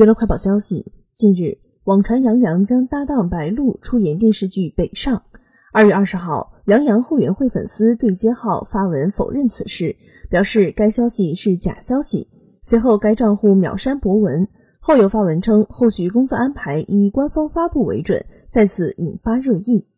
娱乐快报消息，近日网传杨洋将搭档白鹿出演电视剧《北上》。二月二十号，杨洋后援会粉丝对接号发文否认此事，表示该消息是假消息。随后该账户秒删博文，后又发文称后续工作安排以官方发布为准，再次引发热议。